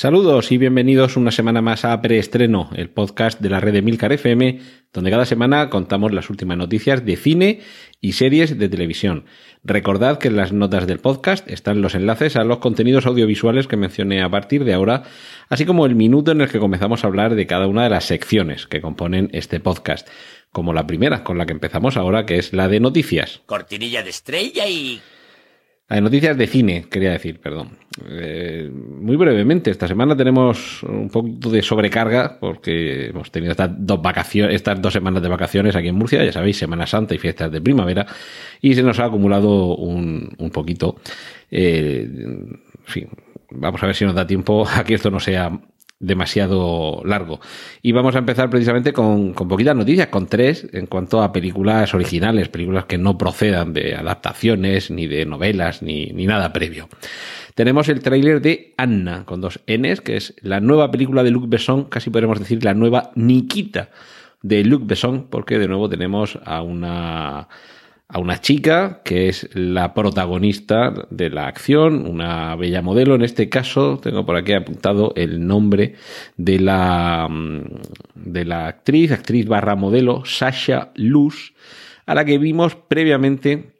Saludos y bienvenidos una semana más a Preestreno, el podcast de la red de Milcar FM, donde cada semana contamos las últimas noticias de cine y series de televisión. Recordad que en las notas del podcast están los enlaces a los contenidos audiovisuales que mencioné a partir de ahora, así como el minuto en el que comenzamos a hablar de cada una de las secciones que componen este podcast, como la primera con la que empezamos ahora, que es la de noticias. Cortinilla de estrella y... La de noticias de cine, quería decir, perdón. Eh, muy brevemente, esta semana tenemos un poquito de sobrecarga porque hemos tenido estas dos vacaciones, estas dos semanas de vacaciones aquí en Murcia, ya sabéis, Semana Santa y fiestas de primavera, y se nos ha acumulado un, un poquito. Eh, en fin, vamos a ver si nos da tiempo a que esto no sea demasiado largo. Y vamos a empezar precisamente con, con poquitas noticias, con tres, en cuanto a películas originales, películas que no procedan de adaptaciones, ni de novelas, ni, ni nada previo. Tenemos el tráiler de Anna, con dos Ns, que es la nueva película de Luc Besson, casi podemos decir la nueva Nikita de Luc Besson, porque de nuevo tenemos a una a una chica que es la protagonista de la acción, una bella modelo. En este caso, tengo por aquí apuntado el nombre de la, de la actriz, actriz barra modelo, Sasha Luz, a la que vimos previamente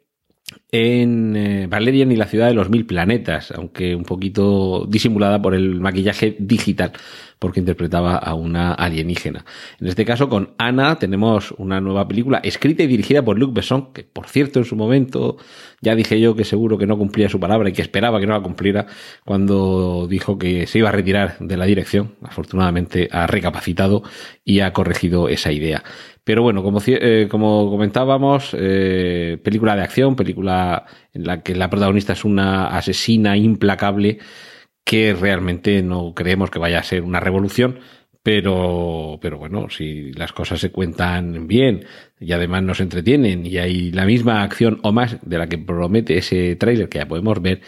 en eh, Valerian y la ciudad de los mil planetas, aunque un poquito disimulada por el maquillaje digital, porque interpretaba a una alienígena. En este caso, con Ana tenemos una nueva película escrita y dirigida por Luc Besson, que por cierto en su momento ya dije yo que seguro que no cumplía su palabra y que esperaba que no la cumpliera cuando dijo que se iba a retirar de la dirección. Afortunadamente ha recapacitado y ha corregido esa idea. Pero bueno, como, eh, como comentábamos, eh, película de acción, película en la que la protagonista es una asesina implacable que realmente no creemos que vaya a ser una revolución, pero, pero bueno, si las cosas se cuentan bien y además nos entretienen y hay la misma acción o más de la que promete ese tráiler que ya podemos ver,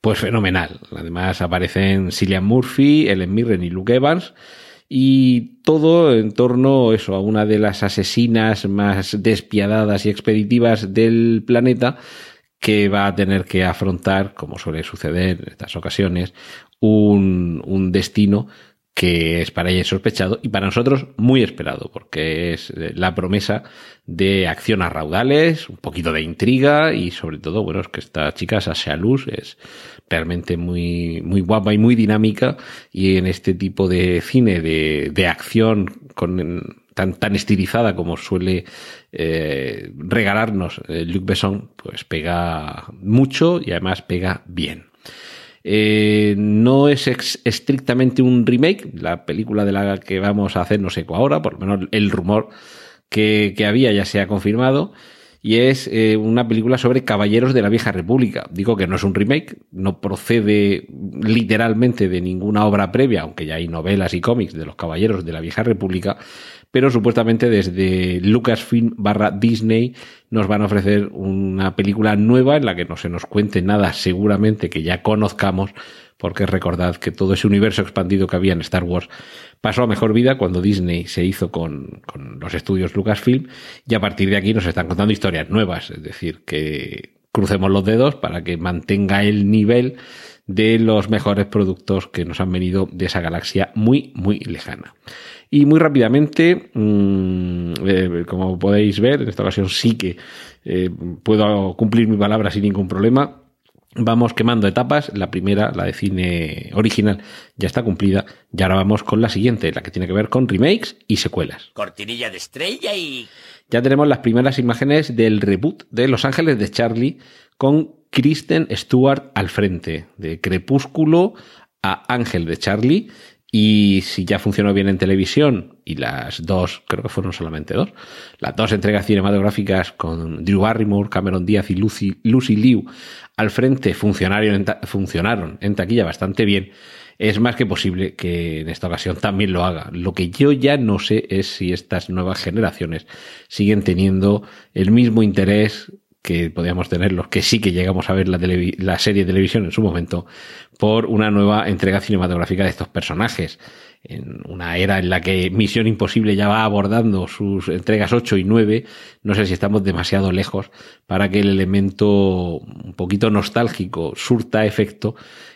pues fenomenal. Además aparecen Cillian Murphy, Ellen Mirren y Luke Evans y todo en torno eso, a una de las asesinas más despiadadas y expeditivas del planeta que va a tener que afrontar, como suele suceder en estas ocasiones, un, un destino que es para ella insospechado y para nosotros muy esperado, porque es la promesa de acción a raudales, un poquito de intriga y sobre todo, bueno, es que esta chica, Sasha Luz, es realmente muy, muy guapa y muy dinámica y en este tipo de cine de, de acción con, tan, tan estilizada como suele eh, regalarnos eh, Luc Besson, pues pega mucho y además pega bien. Eh, no es estrictamente un remake, la película de la que vamos a hacer no sé ahora, por lo menos el rumor que, que había ya se ha confirmado, y es eh, una película sobre caballeros de la vieja república. Digo que no es un remake, no procede literalmente de ninguna obra previa, aunque ya hay novelas y cómics de los caballeros de la vieja república, pero supuestamente desde Lucasfilm barra Disney nos van a ofrecer una película nueva en la que no se nos cuente nada seguramente que ya conozcamos, porque recordad que todo ese universo expandido que había en Star Wars pasó a mejor vida cuando Disney se hizo con, con los estudios Lucasfilm y a partir de aquí nos están contando historias nuevas, es decir, que crucemos los dedos para que mantenga el nivel de los mejores productos que nos han venido de esa galaxia muy, muy lejana. Y muy rápidamente, mmm, eh, como podéis ver, en esta ocasión sí que eh, puedo cumplir mi palabra sin ningún problema. Vamos quemando etapas. La primera, la de cine original, ya está cumplida. Y ahora vamos con la siguiente, la que tiene que ver con remakes y secuelas. Cortinilla de estrella y... Ya tenemos las primeras imágenes del reboot de Los Ángeles de Charlie con Kristen Stewart al frente, de Crepúsculo a Ángel de Charlie. Y si ya funcionó bien en televisión, y las dos, creo que fueron solamente dos, las dos entregas cinematográficas con Drew Barrymore, Cameron Díaz y Lucy, Lucy Liu al frente funcionaron en, funcionaron en taquilla bastante bien, es más que posible que en esta ocasión también lo haga. Lo que yo ya no sé es si estas nuevas generaciones siguen teniendo el mismo interés que podíamos tener los que sí que llegamos a ver la, la serie de televisión en su momento, por una nueva entrega cinematográfica de estos personajes. En una era en la que Misión Imposible ya va abordando sus entregas 8 y 9, no sé si estamos demasiado lejos para que el elemento un poquito nostálgico surta efecto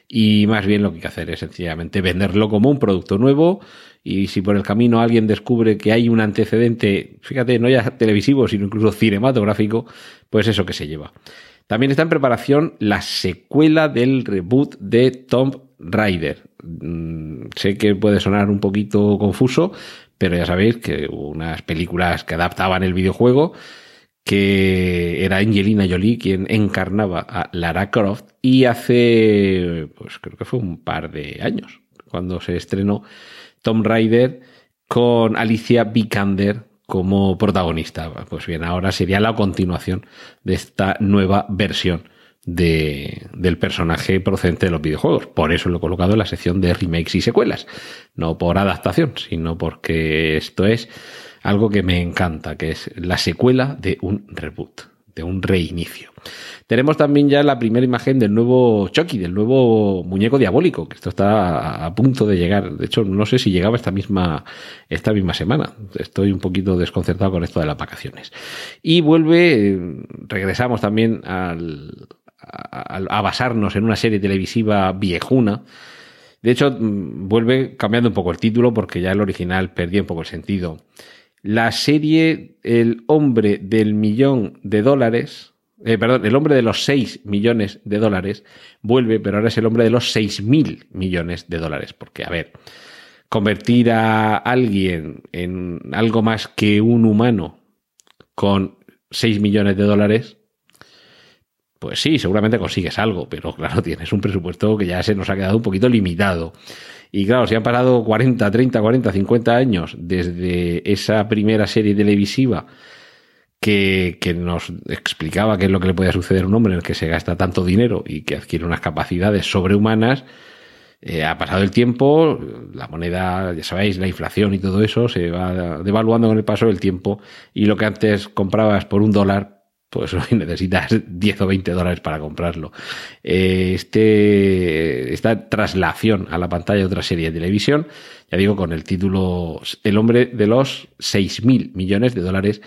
y más bien lo que hay que hacer es sencillamente venderlo como un producto nuevo y si por el camino alguien descubre que hay un antecedente, fíjate, no ya televisivo, sino incluso cinematográfico, pues eso que se lleva. También está en preparación la secuela del reboot de Tomb Raider. Mm, sé que puede sonar un poquito confuso, pero ya sabéis que unas películas que adaptaban el videojuego, que era Angelina Jolie quien encarnaba a Lara Croft y hace, pues creo que fue un par de años, cuando se estrenó Tomb Raider con Alicia Vikander como protagonista. Pues bien, ahora sería la continuación de esta nueva versión de, del personaje procedente de los videojuegos. Por eso lo he colocado en la sección de remakes y secuelas. No por adaptación, sino porque esto es algo que me encanta, que es la secuela de un reboot, de un reinicio. Tenemos también ya la primera imagen del nuevo Chucky, del nuevo muñeco diabólico, que esto está a punto de llegar. De hecho, no sé si llegaba esta misma, esta misma semana. Estoy un poquito desconcertado con esto de las vacaciones. Y vuelve, regresamos también al, a, basarnos en una serie televisiva viejuna. De hecho, mm, vuelve cambiando un poco el título porque ya el original perdía un poco el sentido. La serie El hombre del millón de dólares, eh, perdón, el hombre de los 6 millones de dólares vuelve, pero ahora es el hombre de los 6 mil millones de dólares. Porque, a ver, convertir a alguien en algo más que un humano con 6 millones de dólares pues sí, seguramente consigues algo, pero claro, tienes un presupuesto que ya se nos ha quedado un poquito limitado. Y claro, si han pasado 40, 30, 40, 50 años desde esa primera serie televisiva que, que, nos explicaba qué es lo que le podía suceder a un hombre en el que se gasta tanto dinero y que adquiere unas capacidades sobrehumanas, eh, ha pasado el tiempo, la moneda, ya sabéis, la inflación y todo eso se va devaluando con el paso del tiempo y lo que antes comprabas por un dólar, pues hoy necesitas 10 o 20 dólares para comprarlo. Eh, este, esta traslación a la pantalla de otra serie de televisión, ya digo, con el título El hombre de los 6 mil millones de dólares,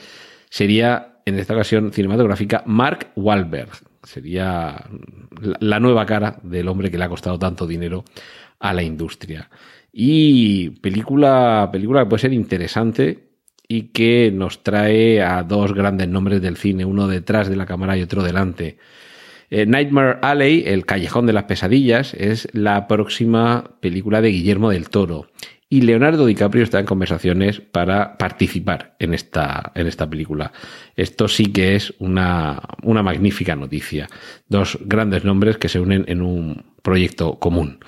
sería en esta ocasión cinematográfica Mark Wahlberg. Sería la nueva cara del hombre que le ha costado tanto dinero a la industria. Y película, película que puede ser interesante y que nos trae a dos grandes nombres del cine, uno detrás de la cámara y otro delante. Eh, Nightmare Alley, El Callejón de las Pesadillas, es la próxima película de Guillermo del Toro. Y Leonardo DiCaprio está en conversaciones para participar en esta, en esta película. Esto sí que es una, una magnífica noticia. Dos grandes nombres que se unen en un proyecto común.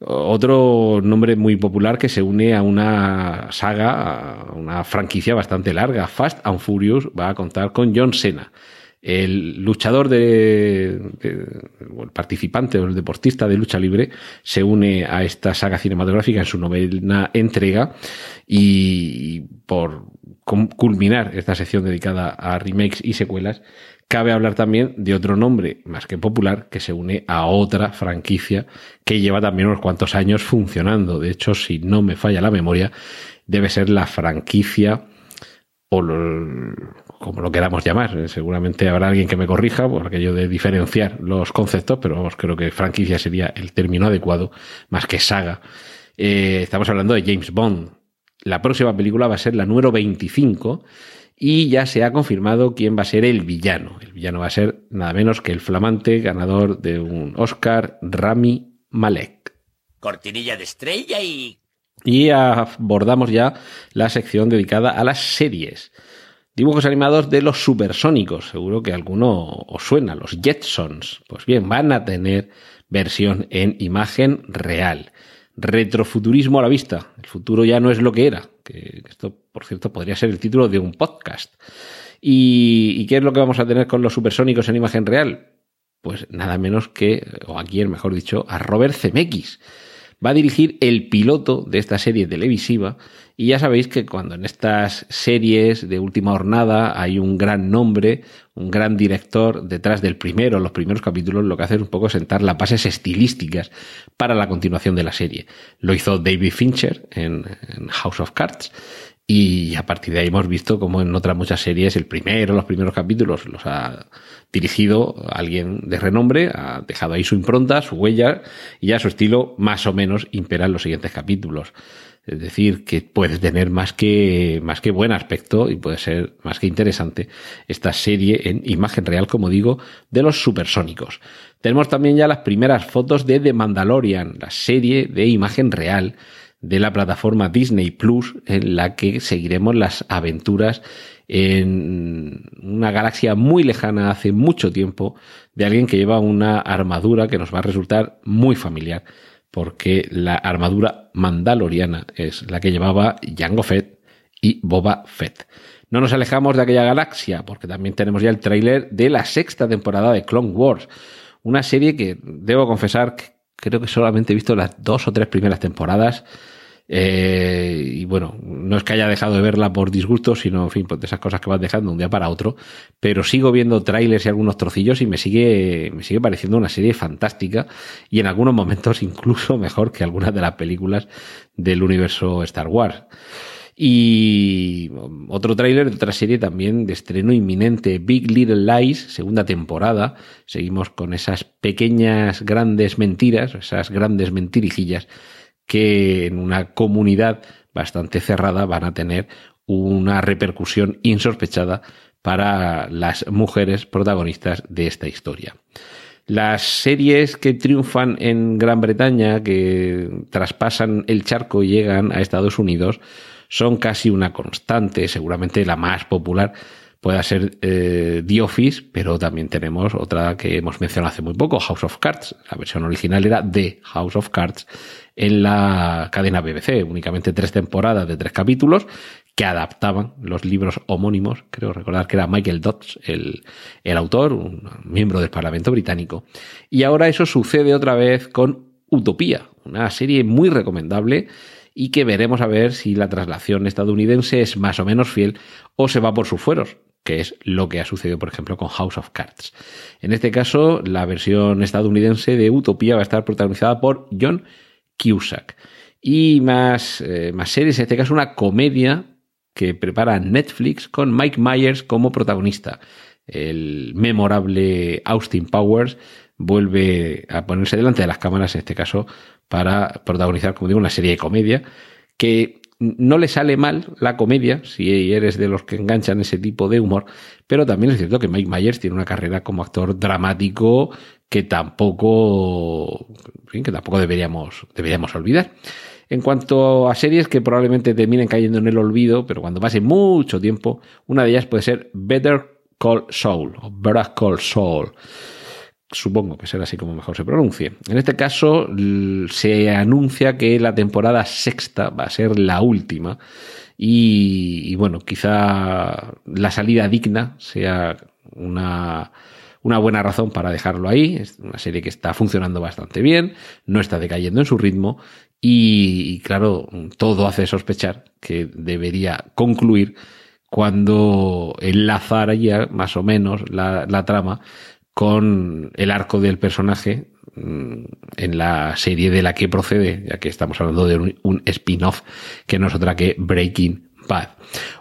Otro nombre muy popular que se une a una saga, a una franquicia bastante larga. Fast and Furious va a contar con John Cena. El luchador de, el participante o el deportista de lucha libre se une a esta saga cinematográfica en su novena entrega y por culminar esta sección dedicada a remakes y secuelas, Cabe hablar también de otro nombre más que popular que se une a otra franquicia que lleva también unos cuantos años funcionando. De hecho, si no me falla la memoria, debe ser la franquicia o como lo queramos llamar. Seguramente habrá alguien que me corrija por aquello de diferenciar los conceptos, pero vamos, creo que franquicia sería el término adecuado más que saga. Eh, estamos hablando de James Bond. La próxima película va a ser la número 25 y ya se ha confirmado quién va a ser el villano. El villano va a ser nada menos que el flamante ganador de un Oscar, Rami Malek. Cortinilla de estrella y... Y abordamos ya la sección dedicada a las series. Dibujos animados de los supersónicos. Seguro que alguno os suena, los Jetsons. Pues bien, van a tener versión en imagen real retrofuturismo a la vista. El futuro ya no es lo que era. Que esto, por cierto, podría ser el título de un podcast. ¿Y, qué es lo que vamos a tener con los supersónicos en imagen real? Pues nada menos que, o aquí mejor dicho, a Robert Zemeckis. Va a dirigir el piloto de esta serie televisiva y ya sabéis que cuando en estas series de última jornada hay un gran nombre, un gran director detrás del primero, los primeros capítulos, lo que hace es un poco sentar las bases estilísticas para la continuación de la serie. Lo hizo David Fincher en, House of Cards y a partir de ahí hemos visto como en otras muchas series el primero, los primeros capítulos los ha dirigido alguien de renombre, ha dejado ahí su impronta, su huella y ya su estilo más o menos impera en los siguientes capítulos. Es decir, que puede tener más que, más que buen aspecto y puede ser más que interesante esta serie en imagen real, como digo, de los supersónicos. Tenemos también ya las primeras fotos de The Mandalorian, la serie de imagen real de la plataforma Disney Plus, en la que seguiremos las aventuras en una galaxia muy lejana hace mucho tiempo de alguien que lleva una armadura que nos va a resultar muy familiar porque la armadura mandaloriana es la que llevaba Jango Fett y Boba Fett. No nos alejamos de aquella galaxia, porque también tenemos ya el tráiler de la sexta temporada de Clone Wars, una serie que debo confesar que creo que solamente he visto las dos o tres primeras temporadas eh, y bueno, no es que haya dejado de verla por disgusto, sino, en fin, pues esas cosas que vas dejando un día para otro. Pero sigo viendo trailers y algunos trocillos y me sigue, me sigue pareciendo una serie fantástica y en algunos momentos incluso mejor que algunas de las películas del universo Star Wars. Y otro tráiler de otra serie también de estreno inminente, Big Little Lies, segunda temporada. Seguimos con esas pequeñas grandes mentiras, esas grandes mentirijillas que en una comunidad bastante cerrada van a tener una repercusión insospechada para las mujeres protagonistas de esta historia. Las series que triunfan en Gran Bretaña, que traspasan el charco y llegan a Estados Unidos, son casi una constante, seguramente la más popular pueda ser eh, The Office, pero también tenemos otra que hemos mencionado hace muy poco, House of Cards. La versión original era The House of Cards en la cadena BBC, únicamente tres temporadas de tres capítulos que adaptaban los libros homónimos. Creo recordar que era Michael Dodds el, el autor, un miembro del Parlamento británico. Y ahora eso sucede otra vez con Utopía, una serie muy recomendable y que veremos a ver si la traslación estadounidense es más o menos fiel o se va por sus fueros que es lo que ha sucedido, por ejemplo, con House of Cards. En este caso, la versión estadounidense de Utopía va a estar protagonizada por John Cusack. Y más, eh, más series, en este caso una comedia que prepara Netflix con Mike Myers como protagonista. El memorable Austin Powers vuelve a ponerse delante de las cámaras, en este caso, para protagonizar, como digo, una serie de comedia que no le sale mal la comedia, si eres de los que enganchan ese tipo de humor, pero también es cierto que Mike Myers tiene una carrera como actor dramático que tampoco, que tampoco deberíamos, deberíamos olvidar. En cuanto a series que probablemente terminen cayendo en el olvido, pero cuando pase mucho tiempo, una de ellas puede ser Better Call Saul o Better Call Saul supongo que será así como mejor se pronuncie. En este caso se anuncia que la temporada sexta va a ser la última y, bueno, quizá la salida digna sea una, buena razón para dejarlo ahí. Es una serie que está funcionando bastante bien, no está decayendo en su ritmo y, claro, todo hace sospechar que debería concluir cuando enlazaría más o menos la, la trama con el arco del personaje mm, en la serie de la que procede, ya que estamos hablando de un, spin-off que no es otra que Breaking Bad.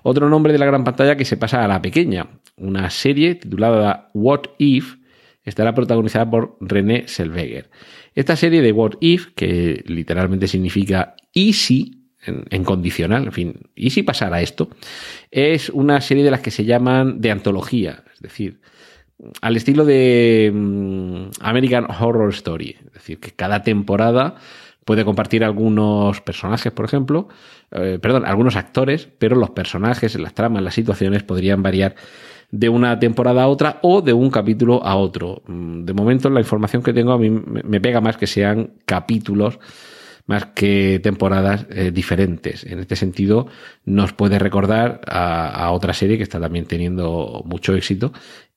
Otro nombre de la gran pantalla que se pasa a la pequeña, una serie titulada What If, estará protagonizada por René Selveger. Esta serie de What If, que literalmente significa Easy, en, en, condicional, en fin, ¿y si pasara esto? Es una serie de las que se llaman de antología, es decir, al estilo de mm, American Horror Story. Es decir, que cada temporada puede compartir algunos personajes, por ejemplo, eh, perdón, algunos actores, pero los personajes, las tramas, las situaciones podrían variar de una temporada a otra o de un capítulo a otro. Mm, de momento, la información que tengo a mí me pega más que sean capítulos más que temporadas eh, diferentes. En este sentido, nos puede recordar a, a, otra serie que está también teniendo mucho éxito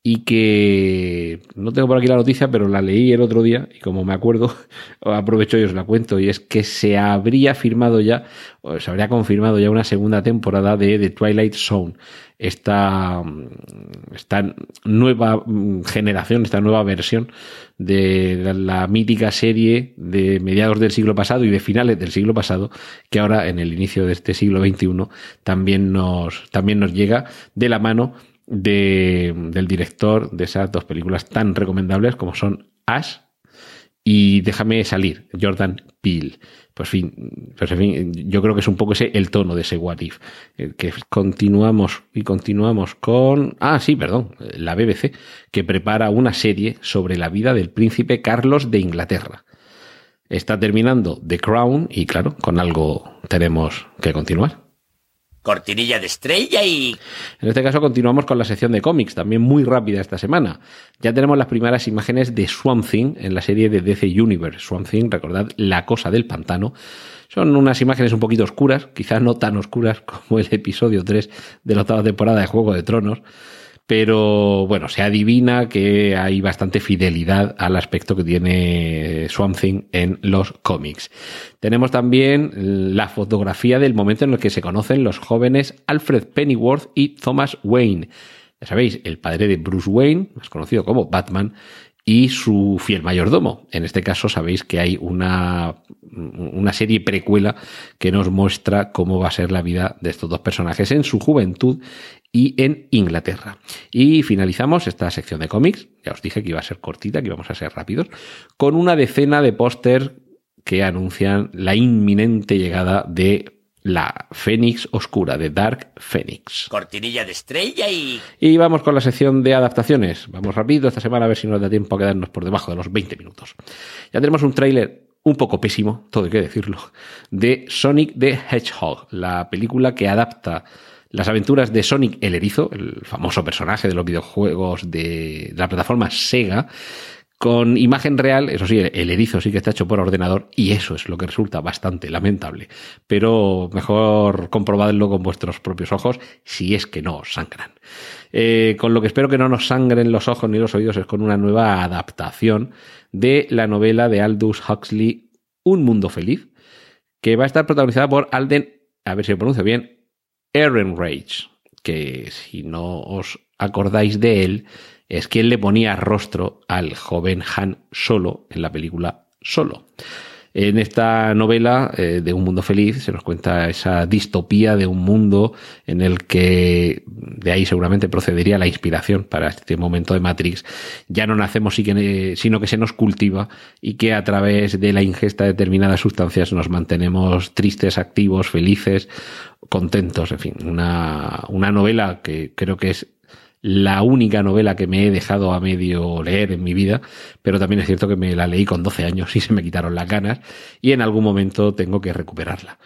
y que no tengo por aquí la noticia, pero la leí el otro día y como me acuerdo, aprovecho y os la cuento, y es que se habría firmado ya, o se habría confirmado ya una segunda temporada de The Twilight Zone. Esta, esta nueva generación, esta nueva versión de la mítica serie de mediados del siglo pasado y de finales del siglo pasado, que ahora en el inicio de este siglo XXI también nos, también nos llega de la mano de, del director de esas dos películas tan recomendables como son Ash y Déjame salir, Jordan Peele. Pues, fin, pues en fin, yo creo que es un poco ese el tono de ese What If. Eh, que continuamos y continuamos con. Ah, sí, perdón, la BBC, que prepara una serie sobre la vida del príncipe Carlos de Inglaterra. Está terminando The Crown y, claro, con algo tenemos que continuar cortinilla de estrella y... En este caso continuamos con la sección de cómics, también muy rápida esta semana. Ya tenemos las primeras imágenes de Swamp Thing en la serie de DC Universe. Swamp Thing, recordad, la cosa del pantano. Son unas imágenes un poquito oscuras, quizás no tan oscuras como el episodio 3 de la octava temporada de Juego de Tronos, pero bueno, se adivina que hay bastante fidelidad al aspecto que tiene Swamp Thing en los cómics. Tenemos también la fotografía del momento en el que se conocen los jóvenes Alfred Pennyworth y Thomas Wayne. Ya sabéis, el padre de Bruce Wayne, más conocido como Batman, y su fiel mayordomo. En este caso sabéis que hay una, una serie precuela que nos muestra cómo va a ser la vida de estos dos personajes en su juventud y en Inglaterra. Y finalizamos esta sección de cómics, ya os dije que iba a ser cortita, que íbamos a ser rápidos, con una decena de póster que anuncian la inminente llegada de la Fénix Oscura, de Dark Phoenix. Cortinilla de estrella y... Y vamos con la sección de adaptaciones. Vamos rápido esta semana a ver si nos da tiempo a quedarnos por debajo de los 20 minutos. Ya tenemos un tráiler un poco pésimo, todo hay que decirlo, de Sonic the Hedgehog, la película que adapta las aventuras de Sonic el Erizo, el famoso personaje de los videojuegos de la plataforma Sega, con imagen real, eso sí, el erizo sí que está hecho por ordenador y eso es lo que resulta bastante lamentable. Pero mejor comprobadlo con vuestros propios ojos si es que no os sangran. Eh, con lo que espero que no nos sangren los ojos ni los oídos es con una nueva adaptación de la novela de Aldous Huxley, Un Mundo Feliz, que va a estar protagonizada por Alden, a ver si lo pronuncio bien, Ehrenreich, que si no os acordáis de él, es quien le ponía rostro al joven Han Solo en la película Solo. En esta novela eh, de Un Mundo Feliz se nos cuenta esa distopía de un mundo en el que de ahí seguramente procedería la inspiración para este momento de Matrix. Ya no nacemos sino que se nos cultiva y que a través de la ingesta de determinadas sustancias nos mantenemos tristes, activos, felices, contentos. En fin, una, una novela que creo que es la única novela que me he dejado a medio leer en mi vida, pero también es cierto que me la leí con 12 años y se me quitaron las ganas y en algún momento tengo que recuperarla.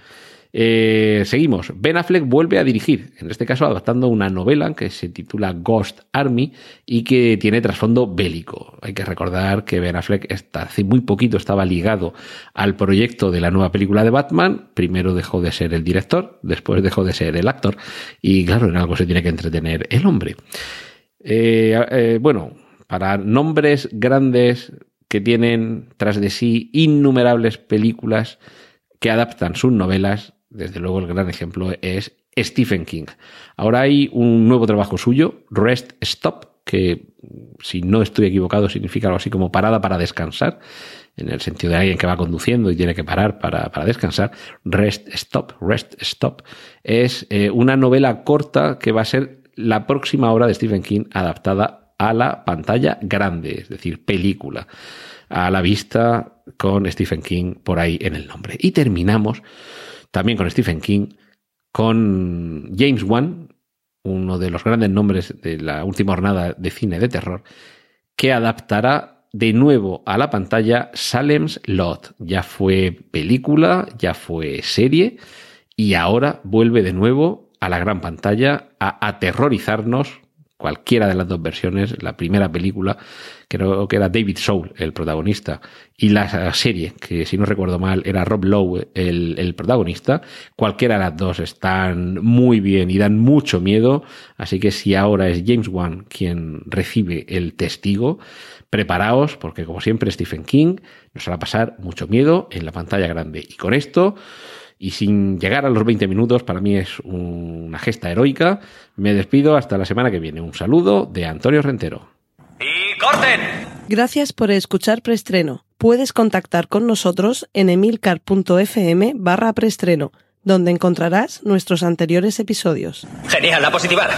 Eh, seguimos. Ben Affleck vuelve a dirigir, en este caso adaptando una novela que se titula Ghost Army y que tiene trasfondo bélico. Hay que recordar que Ben Affleck hace muy poquito estaba ligado al proyecto de la nueva película de Batman. Primero dejó de ser el director, después dejó de ser el actor y claro, en algo se tiene que entretener el hombre. Eh, eh, bueno, para nombres grandes que tienen tras de sí innumerables películas que adaptan sus novelas, desde luego el gran ejemplo es Stephen King. Ahora hay un nuevo trabajo suyo, Rest Stop, que si no estoy equivocado significa algo así como parada para descansar, en el sentido de alguien que va conduciendo y tiene que parar para, descansar. Rest Stop, Rest Stop, es eh, una novela corta que va a ser la próxima obra de Stephen King adaptada a la pantalla grande, es decir, película, a la vista con Stephen King por ahí en el nombre. Y terminamos también con Stephen King, con James Wan, uno de los grandes nombres de la última jornada de cine de terror, que adaptará de nuevo a la pantalla Salem's Lot. Ya fue película, ya fue serie y ahora vuelve de nuevo a la gran pantalla a aterrorizarnos cualquiera de las dos versiones, la primera película, creo que era David Soul el protagonista, y la serie, que si no recuerdo mal era Rob Lowe el, el protagonista, cualquiera de las dos están muy bien y dan mucho miedo, así que si ahora es James Wan quien recibe el testigo, preparaos porque como siempre Stephen King nos hará pasar mucho miedo en la pantalla grande. Y con esto y sin llegar a los 20 minutos, para mí es una gesta heroica. Me despido hasta la semana que viene. Un saludo de Antonio Rentero. ¡Y corten! Gracias por escuchar Preestreno. Puedes contactar con nosotros en emilcar.fm barra preestreno, donde encontrarás nuestros anteriores episodios. Genial, la positivar.